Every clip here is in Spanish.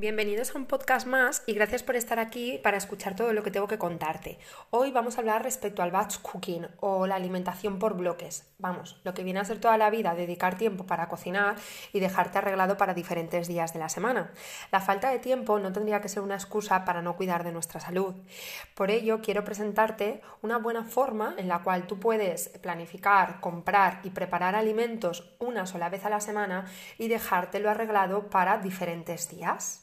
Bienvenidos a un podcast más y gracias por estar aquí para escuchar todo lo que tengo que contarte. Hoy vamos a hablar respecto al batch cooking o la alimentación por bloques. Vamos, lo que viene a ser toda la vida, dedicar tiempo para cocinar y dejarte arreglado para diferentes días de la semana. La falta de tiempo no tendría que ser una excusa para no cuidar de nuestra salud. Por ello, quiero presentarte una buena forma en la cual tú puedes planificar, comprar y preparar alimentos una sola vez a la semana y dejártelo arreglado para diferentes días.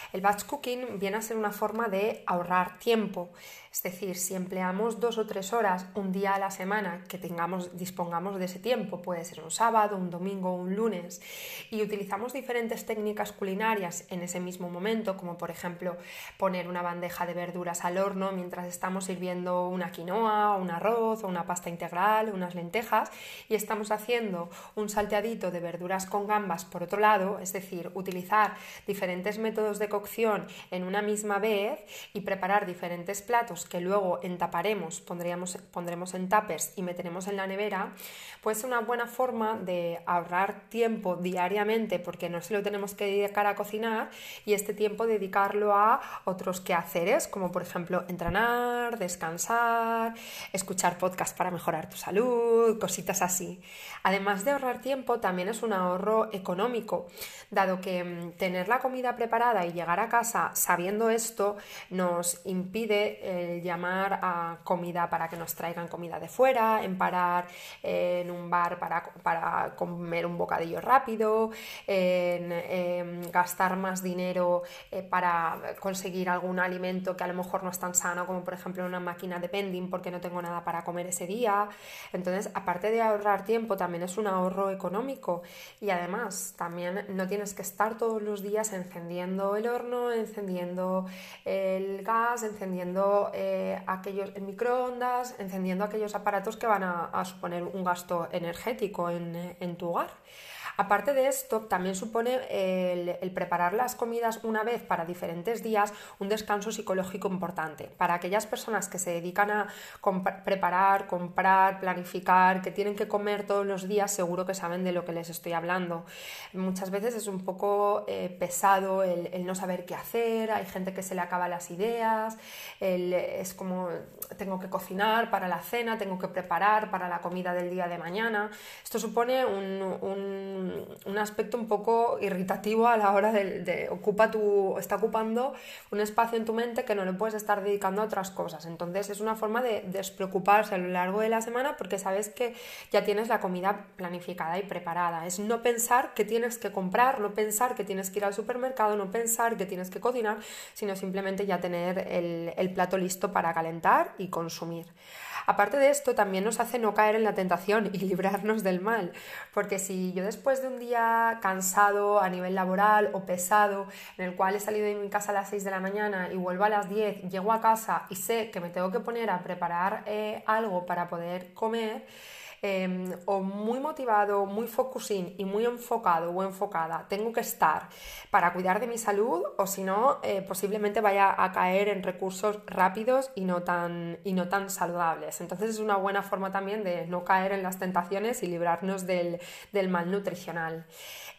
El batch cooking viene a ser una forma de ahorrar tiempo, es decir, si empleamos dos o tres horas un día a la semana que tengamos, dispongamos de ese tiempo, puede ser un sábado, un domingo, un lunes, y utilizamos diferentes técnicas culinarias en ese mismo momento, como por ejemplo poner una bandeja de verduras al horno mientras estamos sirviendo una quinoa, un arroz o una pasta integral, unas lentejas, y estamos haciendo un salteadito de verduras con gambas por otro lado, es decir, utilizar diferentes métodos de cocción en una misma vez y preparar diferentes platos que luego entaparemos, pondríamos, pondremos en tapers y meteremos en la nevera, pues una buena forma de ahorrar tiempo diariamente porque no se lo tenemos que dedicar a cocinar y este tiempo dedicarlo a otros quehaceres como por ejemplo entrenar, descansar, escuchar podcast para mejorar tu salud, cositas así. Además de ahorrar tiempo, también es un ahorro económico, dado que mm, tener la comida preparada y llegar a casa sabiendo esto nos impide llamar a comida para que nos traigan comida de fuera, en parar en un bar para, para comer un bocadillo rápido, en, gastar más dinero eh, para conseguir algún alimento que a lo mejor no es tan sano como por ejemplo una máquina de pending porque no tengo nada para comer ese día. Entonces, aparte de ahorrar tiempo, también es un ahorro económico y además también no tienes que estar todos los días encendiendo el horno, encendiendo el gas, encendiendo eh, aquellos microondas, encendiendo aquellos aparatos que van a, suponer un gasto energético en tu hogar. Aparte de esto, también supone el, preparar las comidas una vez para diferentes días un descanso psicológico importante. Para aquellas personas que se dedican a preparar, comprar, planificar, que tienen que comer todos los días, seguro que saben de lo que les estoy hablando. Muchas veces es un poco eh, pesado el, no saber qué hacer, hay gente que se le acaba las ideas, es como tengo que cocinar para la cena, tengo que preparar para la comida del día de mañana. Esto supone un un, aspecto un poco irritativo a la hora de, ocupa tu, está ocupando un espacio en tu mente que no le puedes estar dedicando a otras cosas. Entonces es una forma de despreocuparse a lo largo de la semana porque sabes que ya tienes la comida planificada y preparada. Es no pensar que tienes que comprar, no pensar que tienes que ir al supermercado, no pensar que tienes que cocinar, sino simplemente ya tener el plato listo para calentar y consumir. Aparte de esto, también nos hace no caer en la tentación y librarnos del mal, porque si yo después de un día cansado a nivel laboral o pesado, en el cual he salido de mi casa a las 6 de la mañana y vuelvo a las 10, llego a casa y sé que me tengo que poner a preparar eh, algo para poder comer, Em, o muy motivado, muy focusing y muy enfocado o enfocada tengo que estar para cuidar de mi salud o si no, eh, posiblemente vaya a caer en recursos rápidos y no, tan, y no tan saludables. Entonces es una buena forma también de no caer en las tentaciones y librarnos del, del mal nutricional.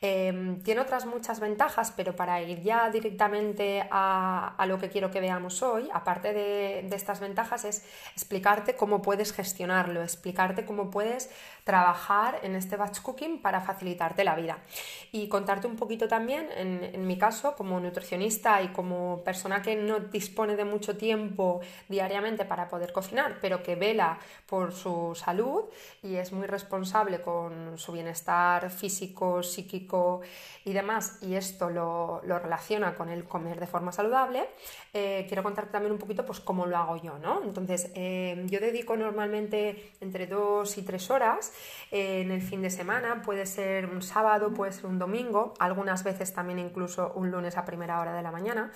Em, tiene otras muchas ventajas, pero para ir ya directamente a, lo que quiero que veamos hoy, aparte de, de, estas ventajas, es explicarte cómo puedes gestionarlo, explicarte cómo puedes trabajar en este batch cooking para facilitarte la vida. Y contarte un poquito también, en, mi caso, como nutricionista y como persona que no dispone de mucho tiempo diariamente para poder cocinar, pero que vela por su salud y es muy responsable con su bienestar físico, psíquico, y demás, y esto lo, relaciona con el comer de forma saludable, eh, quiero contarte también un poquito pues cómo lo hago yo, ¿no? Entonces, eh, yo dedico normalmente entre dos y tres horas eh, en el fin de semana, puede ser un sábado, puede ser un domingo, algunas veces también incluso un lunes a primera hora de la mañana.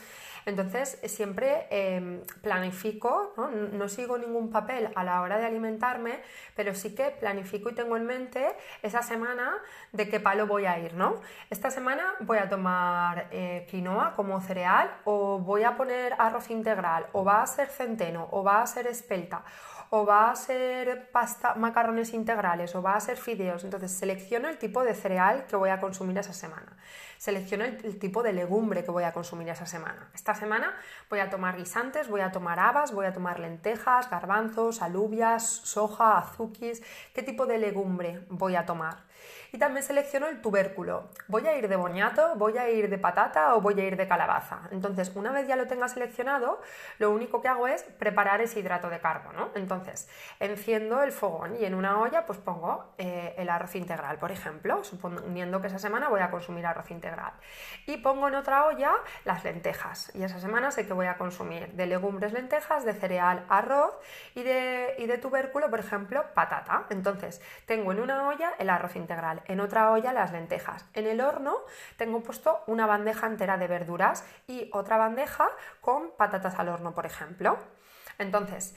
Entonces, siempre em, planifico, ¿no? ¿no? sigo ningún papel a la hora de alimentarme, pero sí que planifico y tengo en mente esa semana de qué palo voy a ir, ¿no? Esta semana voy a tomar eh, quinoa como cereal o voy a poner arroz integral o va a ser centeno o va a ser espelta o va a ser pasta, macarrones integrales o va a ser fideos. Entonces selecciono el tipo de cereal que voy a consumir esa semana. selecciono el, tipo de legumbre que voy a consumir esa semana. Esta semana voy a tomar guisantes, voy a tomar habas, voy a tomar lentejas, garbanzos, alubias, soja, azukis. ¿Qué tipo de legumbre voy a tomar? Y también selecciono el tubérculo. ¿Voy a ir de boñato, voy a ir de patata o voy a ir de calabaza? Entonces, una vez ya lo tenga seleccionado, lo único que hago es preparar ese hidrato de carbono. Entonces, enciendo el fogón y en una olla pues pongo eh, el arroz integral, por ejemplo, suponiendo que esa semana voy a consumir arroz integral. Y pongo en otra olla las lentejas. Y esa semana sé que voy a consumir de legumbres lentejas, de cereal arroz y de, y de tubérculo, por ejemplo, patata. Entonces, tengo en una olla el arroz integral en otra olla las lentejas. En el horno tengo puesto una bandeja entera de verduras y otra bandeja con patatas al horno, por ejemplo. Entonces,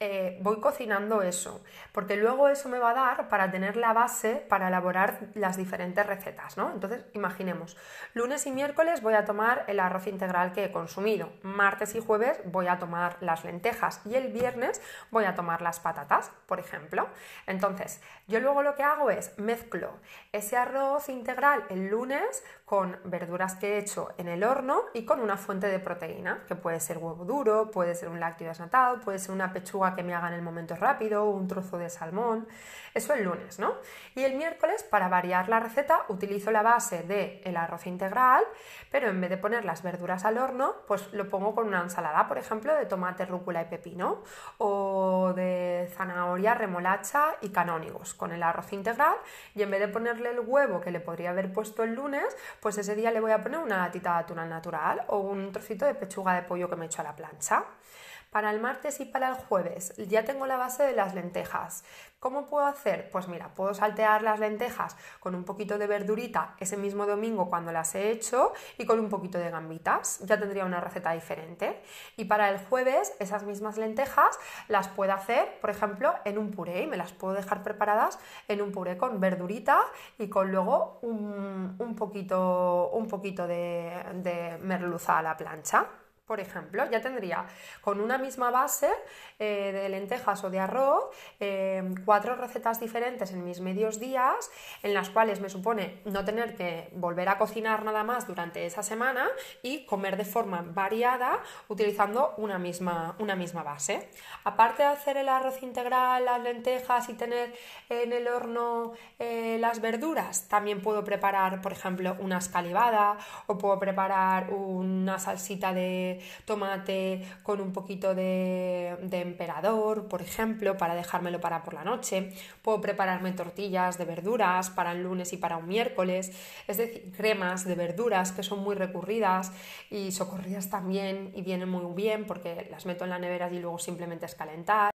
eh, voy cocinando eso, porque luego eso me va a dar para tener la base para elaborar las diferentes recetas, ¿no? Entonces, imaginemos, lunes y miércoles voy a tomar el arroz integral que he consumido, martes y jueves voy a tomar las lentejas y el viernes voy a tomar las patatas, por ejemplo. Entonces, yo luego lo que hago es mezclo ese arroz integral el lunes con verduras que he hecho en el horno y con una fuente de proteína, que puede ser huevo duro, puede ser un lácteo desnatado, puede ser una pechuga que me haga en el momento rápido, un trozo de salmón. Eso el lunes, ¿no? Y el miércoles, para variar la receta, utilizo la base del el arroz integral, pero en vez de poner las verduras al horno, pues lo pongo con una ensalada, por ejemplo, de tomate, rúcula y pepino, o de zanahoria, remolacha y canónigos, con el arroz integral. Y en vez de ponerle el huevo que le podría haber puesto el lunes, pues ese día le voy a poner una latita de atún natural o un trocito de pechuga de pollo que me he hecho a la plancha. Para el martes y para el jueves ya tengo la base de las lentejas. ¿Cómo puedo hacer? Pues mira, puedo saltear las lentejas con un poquito de verdurita ese mismo domingo cuando las he hecho y con un poquito de gambitas. Ya tendría una receta diferente. Y para el jueves esas mismas lentejas las puedo hacer, por ejemplo, en un puré y me las puedo dejar preparadas en un puré con verdurita y con luego un, poquito, un poquito de, de merluza a la plancha. Por ejemplo, ya tendría con una misma base eh, de lentejas o de arroz eh, cuatro recetas diferentes en mis medios días, en las cuales me supone no tener que volver a cocinar nada más durante esa semana y comer de forma variada utilizando una misma, una misma base. Aparte de hacer el arroz integral, las lentejas y tener en el horno eh, las verduras, también puedo preparar, por ejemplo, una escalivada o puedo preparar una salsita de tomate con un poquito de, emperador, por ejemplo, para dejármelo para por la noche. Puedo prepararme tortillas de verduras para el lunes y para un miércoles, es decir, cremas de verduras que son muy recurridas y socorridas también y vienen muy bien porque las meto en la nevera y luego simplemente es calentar.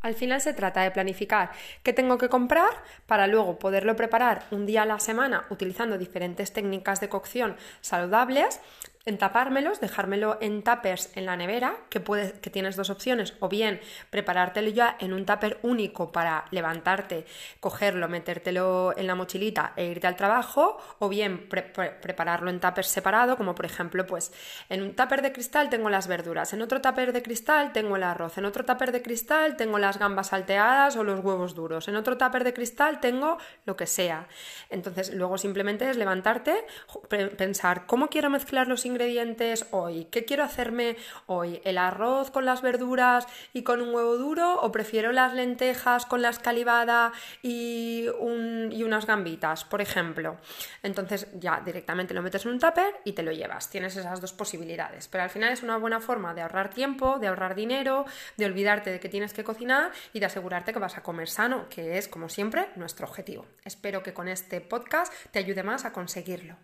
Al final se trata de planificar qué tengo que comprar para luego poderlo preparar un día a la semana utilizando diferentes técnicas de cocción saludables entapármelos, dejármelo en tuppers en la nevera, que, puedes, que tienes dos opciones, o bien preparártelo ya en un tupper único para levantarte, cogerlo, metértelo en la mochilita e irte al trabajo, o bien prepararlo en tuppers separado, como por ejemplo, pues en un tupper de cristal tengo las verduras, en otro tupper de cristal tengo el arroz, en otro tupper de cristal tengo las gambas salteadas o los huevos duros, en otro tupper de cristal tengo lo que sea. Entonces, luego simplemente es levantarte, pensar cómo quiero mezclar los ingredientes ingredientes hoy? ¿Qué quiero hacerme hoy? ¿El arroz con las verduras y con un huevo duro? ¿O prefiero las lentejas con la escalivada y, y unas gambitas, por ejemplo? Entonces ya directamente lo metes en un tupper y te lo llevas. Tienes esas dos posibilidades. Pero al final es una buena forma de ahorrar tiempo, de ahorrar dinero, de olvidarte de que tienes que cocinar y de asegurarte que vas a comer sano, que es, como siempre, nuestro objetivo. Espero que con este podcast te ayude más a conseguirlo.